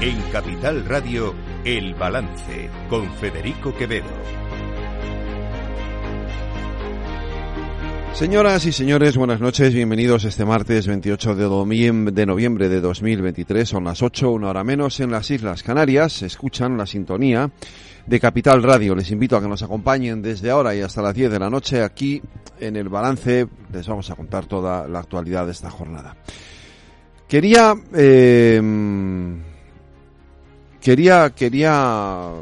En Capital Radio, El Balance, con Federico Quevedo. Señoras y señores, buenas noches, bienvenidos este martes 28 de noviembre, de noviembre de 2023, son las 8, una hora menos en las Islas Canarias, escuchan la sintonía de Capital Radio. Les invito a que nos acompañen desde ahora y hasta las 10 de la noche aquí en el balance, les vamos a contar toda la actualidad de esta jornada. Quería, eh, quería, quería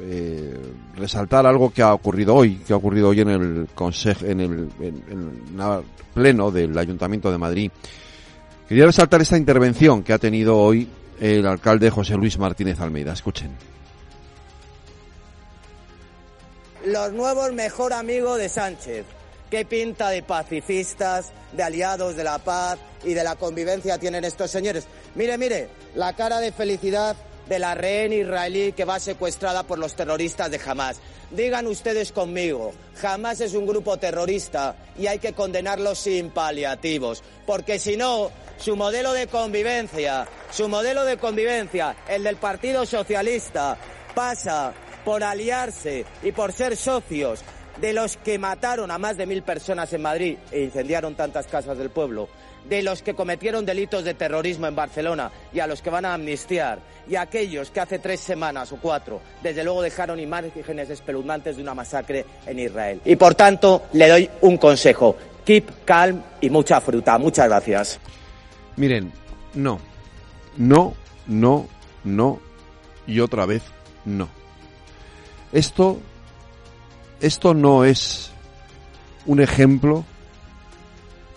eh, resaltar algo que ha ocurrido hoy, que ha ocurrido hoy en el consejo, en el, pleno del Ayuntamiento de Madrid. Quería resaltar esta intervención que ha tenido hoy el alcalde José Luis Martínez Almeida. Escuchen. Los nuevos mejor amigos de Sánchez. ¿Qué pinta de pacifistas, de aliados de la paz y de la convivencia tienen estos señores? Mire, mire, la cara de felicidad de la rehén israelí que va secuestrada por los terroristas de Hamas. Digan ustedes conmigo, Hamas es un grupo terrorista y hay que condenarlo sin paliativos, porque si no, su modelo de convivencia, su modelo de convivencia, el del Partido Socialista, pasa por aliarse y por ser socios de los que mataron a más de mil personas en Madrid e incendiaron tantas casas del pueblo, de los que cometieron delitos de terrorismo en Barcelona y a los que van a amnistiar, y a aquellos que hace tres semanas o cuatro, desde luego dejaron imágenes espeluznantes de una masacre en Israel. Y por tanto, le doy un consejo. Keep calm y mucha fruta. Muchas gracias. Miren, no. No, no, no y otra vez no. Esto, esto no es un ejemplo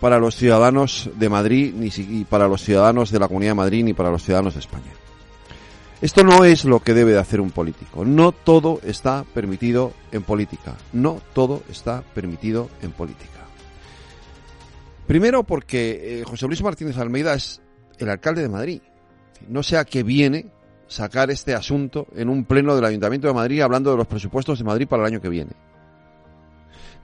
para los ciudadanos de Madrid, ni para los ciudadanos de la Comunidad de Madrid, ni para los ciudadanos de España. Esto no es lo que debe de hacer un político. No todo está permitido en política. No todo está permitido en política. Primero porque eh, José Luis Martínez Almeida es el alcalde de Madrid. No sé a qué viene sacar este asunto en un pleno del Ayuntamiento de Madrid hablando de los presupuestos de Madrid para el año que viene.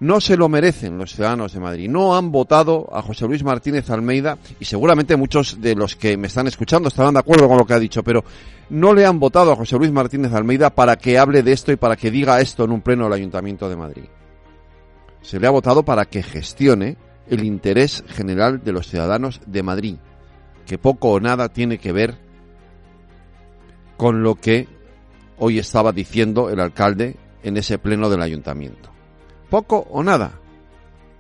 No se lo merecen los ciudadanos de Madrid. No han votado a José Luis Martínez Almeida y seguramente muchos de los que me están escuchando estarán de acuerdo con lo que ha dicho, pero no le han votado a José Luis Martínez Almeida para que hable de esto y para que diga esto en un pleno del Ayuntamiento de Madrid. Se le ha votado para que gestione el interés general de los ciudadanos de Madrid, que poco o nada tiene que ver con lo que hoy estaba diciendo el alcalde en ese pleno del ayuntamiento poco o nada,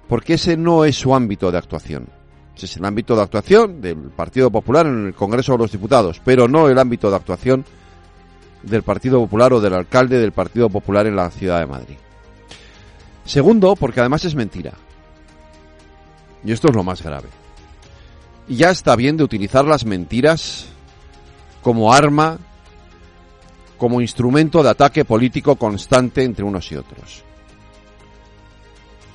porque ese no es su ámbito de actuación. Ese es el ámbito de actuación del Partido Popular en el Congreso de los Diputados, pero no el ámbito de actuación del Partido Popular o del alcalde del Partido Popular en la ciudad de Madrid. Segundo, porque además es mentira. Y esto es lo más grave. Ya está bien de utilizar las mentiras como arma, como instrumento de ataque político constante entre unos y otros.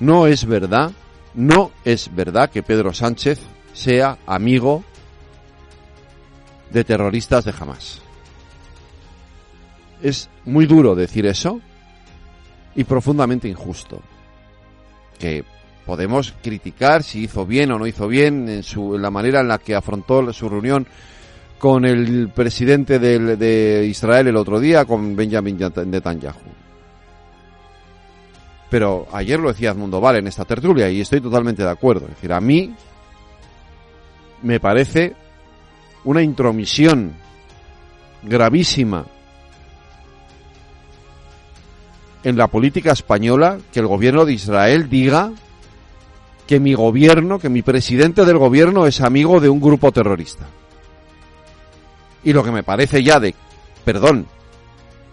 No es verdad, no es verdad que Pedro Sánchez sea amigo de terroristas de Hamas. Es muy duro decir eso y profundamente injusto. Que podemos criticar si hizo bien o no hizo bien en, su, la manera en la que afrontó su reunión con el presidente de, de Israel el otro día, con Benjamin Netanyahu. Pero ayer lo decía Edmundo Val en esta tertulia y estoy totalmente de acuerdo. Es decir, a mí me parece una intromisión gravísima en la política española que el gobierno de Israel diga que mi gobierno, que mi presidente del gobierno es amigo de un grupo terrorista. Y lo que me parece ya de, perdón,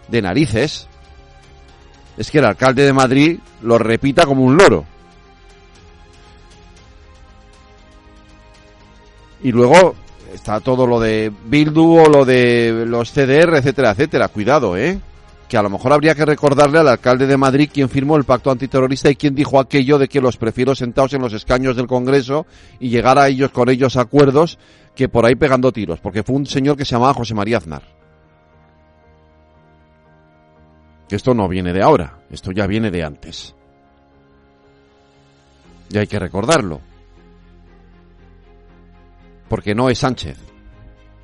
de narices, es que el alcalde de Madrid lo repita como un loro. Y luego está todo lo de Bildu o lo de los CDR, etcétera, etcétera. Cuidado, ¿eh? Que a lo mejor habría que recordarle al alcalde de Madrid quién firmó el pacto antiterrorista y quién dijo aquello de que los prefiero sentados en los escaños del Congreso y llegar a ellos con ellos acuerdos que por ahí pegando tiros, porque fue un señor que se llamaba José María Aznar. Esto no viene de ahora, esto ya viene de antes. Y hay que recordarlo. Porque no es Sánchez.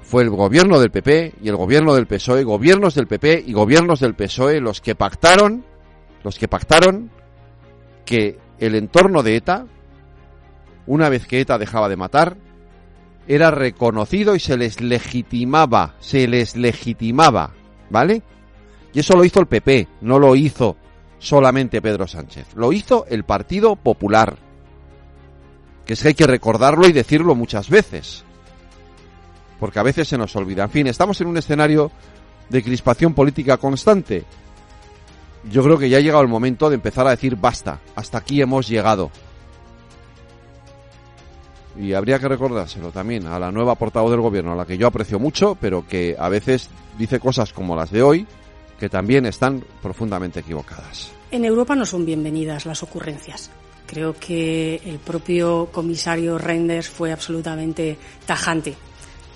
fue el gobierno del PP y el gobierno del PSOE, gobiernos del PP y gobiernos del PSOE los que pactaron, los que pactaron que el entorno de ETA, una vez que ETA dejaba de matar, era reconocido y se les legitimaba, se les legitimaba, ¿vale? Y eso lo hizo el PP, no lo hizo solamente Pedro Sánchez, lo hizo el Partido Popular. Que es que hay que recordarlo y decirlo muchas veces. Porque a veces se nos olvida. En fin, estamos en un escenario de crispación política constante. Yo creo que ya ha llegado el momento de empezar a decir basta, hasta aquí hemos llegado y habría que recordárselo también a la nueva portavoz del gobierno, a la que yo aprecio mucho, pero que a veces dice cosas como las de hoy, que también están profundamente equivocadas. En Europa no son bienvenidas las ocurrencias. Creo que el propio comisario Reinders fue absolutamente tajante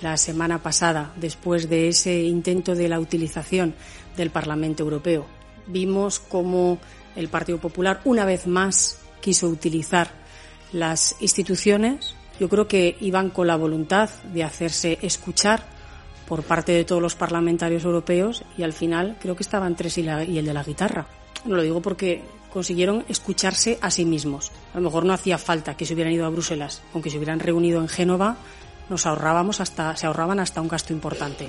la semana pasada, después de ese intento de la utilización del Parlamento Europeo. Vimos cómo el Partido Popular una vez más quiso utilizar las instituciones yo creo que iban con la voluntad de hacerse escuchar por parte de todos los parlamentarios europeos y al final creo que estaban tres y, y el de la guitarra. No lo digo porque consiguieron escucharse a sí mismos. A lo mejor no hacía falta que se hubieran ido a Bruselas, aunque se hubieran reunido en Génova, nos ahorrábamos hasta, se ahorraban hasta un gasto importante.